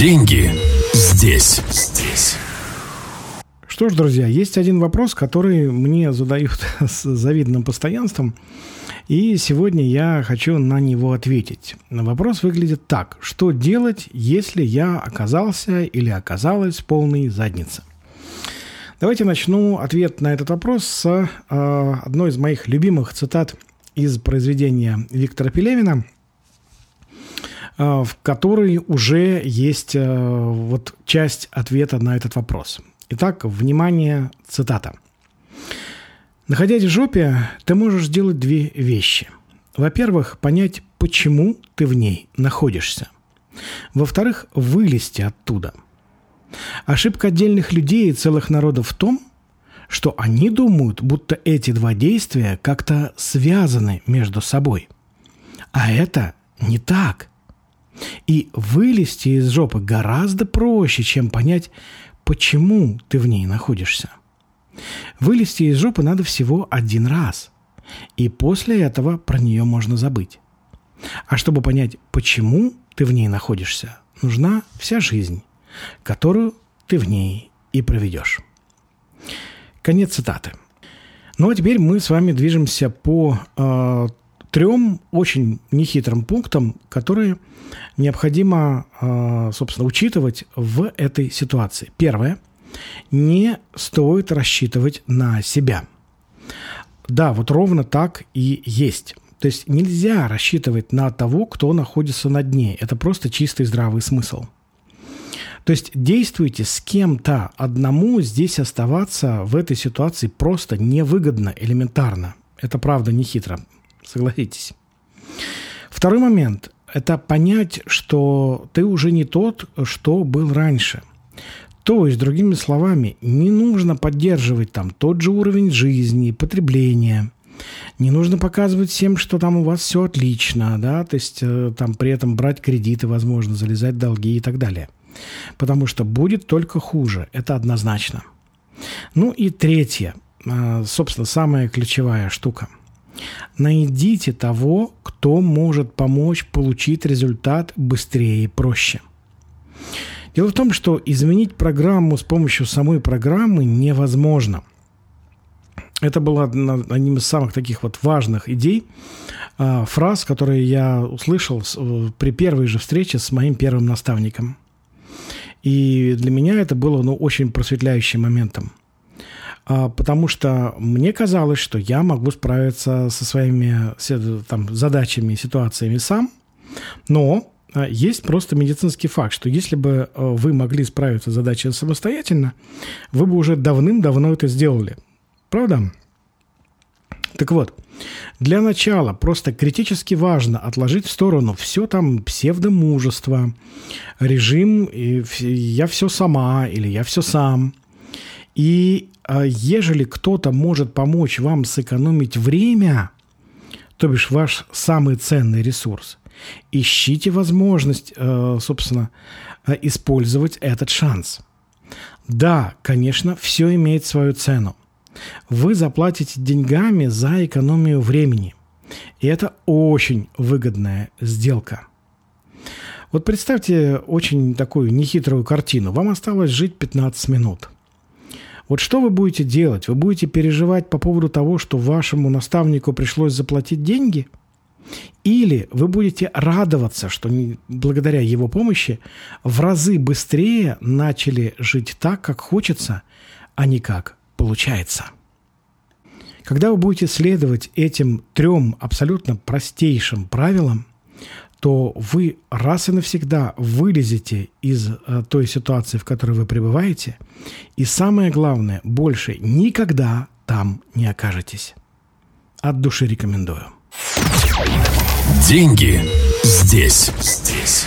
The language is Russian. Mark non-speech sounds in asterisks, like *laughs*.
Деньги здесь. Здесь. Что ж, друзья, есть один вопрос, который мне задают *laughs* с завидным постоянством, и сегодня я хочу на него ответить. Вопрос выглядит так. Что делать, если я оказался или оказалась в полной заднице? Давайте начну ответ на этот вопрос с э, одной из моих любимых цитат из произведения Виктора Пелевина, в которой уже есть э, вот часть ответа на этот вопрос. Итак, внимание, цитата. Находясь в жопе, ты можешь сделать две вещи. Во-первых, понять, почему ты в ней находишься. Во-вторых, вылезти оттуда – Ошибка отдельных людей и целых народов в том, что они думают, будто эти два действия как-то связаны между собой. А это не так. И вылезти из жопы гораздо проще, чем понять, почему ты в ней находишься. Вылезти из жопы надо всего один раз. И после этого про нее можно забыть. А чтобы понять, почему ты в ней находишься, нужна вся жизнь которую ты в ней и проведешь. Конец цитаты. Ну а теперь мы с вами движемся по э, трем очень нехитрым пунктам, которые необходимо, э, собственно, учитывать в этой ситуации. Первое. Не стоит рассчитывать на себя. Да, вот ровно так и есть. То есть нельзя рассчитывать на того, кто находится на дне. Это просто чистый здравый смысл – то есть действуйте с кем-то. Одному здесь оставаться в этой ситуации просто невыгодно, элементарно. Это правда не хитро, согласитесь. Второй момент – это понять, что ты уже не тот, что был раньше. То есть, другими словами, не нужно поддерживать там тот же уровень жизни, потребления. Не нужно показывать всем, что там у вас все отлично, да, то есть э, там при этом брать кредиты, возможно, залезать в долги и так далее – Потому что будет только хуже, это однозначно. Ну и третье, а, собственно, самая ключевая штука. Найдите того, кто может помочь получить результат быстрее и проще. Дело в том, что изменить программу с помощью самой программы невозможно. Это была одним из самых таких вот важных идей, а, фраз, которые я услышал при первой же встрече с моим первым наставником – и для меня это было ну, очень просветляющим моментом. А, потому что мне казалось, что я могу справиться со своими там, задачами, ситуациями сам, но а, есть просто медицинский факт, что если бы а, вы могли справиться с задачей самостоятельно, вы бы уже давным-давно это сделали. Правда? Так вот, для начала просто критически важно отложить в сторону все там псевдомужество, режим «я все сама» или «я все сам». И ежели кто-то может помочь вам сэкономить время, то бишь ваш самый ценный ресурс, ищите возможность, э, собственно, э, использовать этот шанс. Да, конечно, все имеет свою цену. Вы заплатите деньгами за экономию времени. И это очень выгодная сделка. Вот представьте очень такую нехитрую картину. Вам осталось жить 15 минут. Вот что вы будете делать? Вы будете переживать по поводу того, что вашему наставнику пришлось заплатить деньги? Или вы будете радоваться, что благодаря его помощи в разы быстрее начали жить так, как хочется, а не как получается. Когда вы будете следовать этим трем абсолютно простейшим правилам, то вы раз и навсегда вылезете из э, той ситуации, в которой вы пребываете, и самое главное, больше никогда там не окажетесь. От души рекомендую. Деньги здесь. Здесь.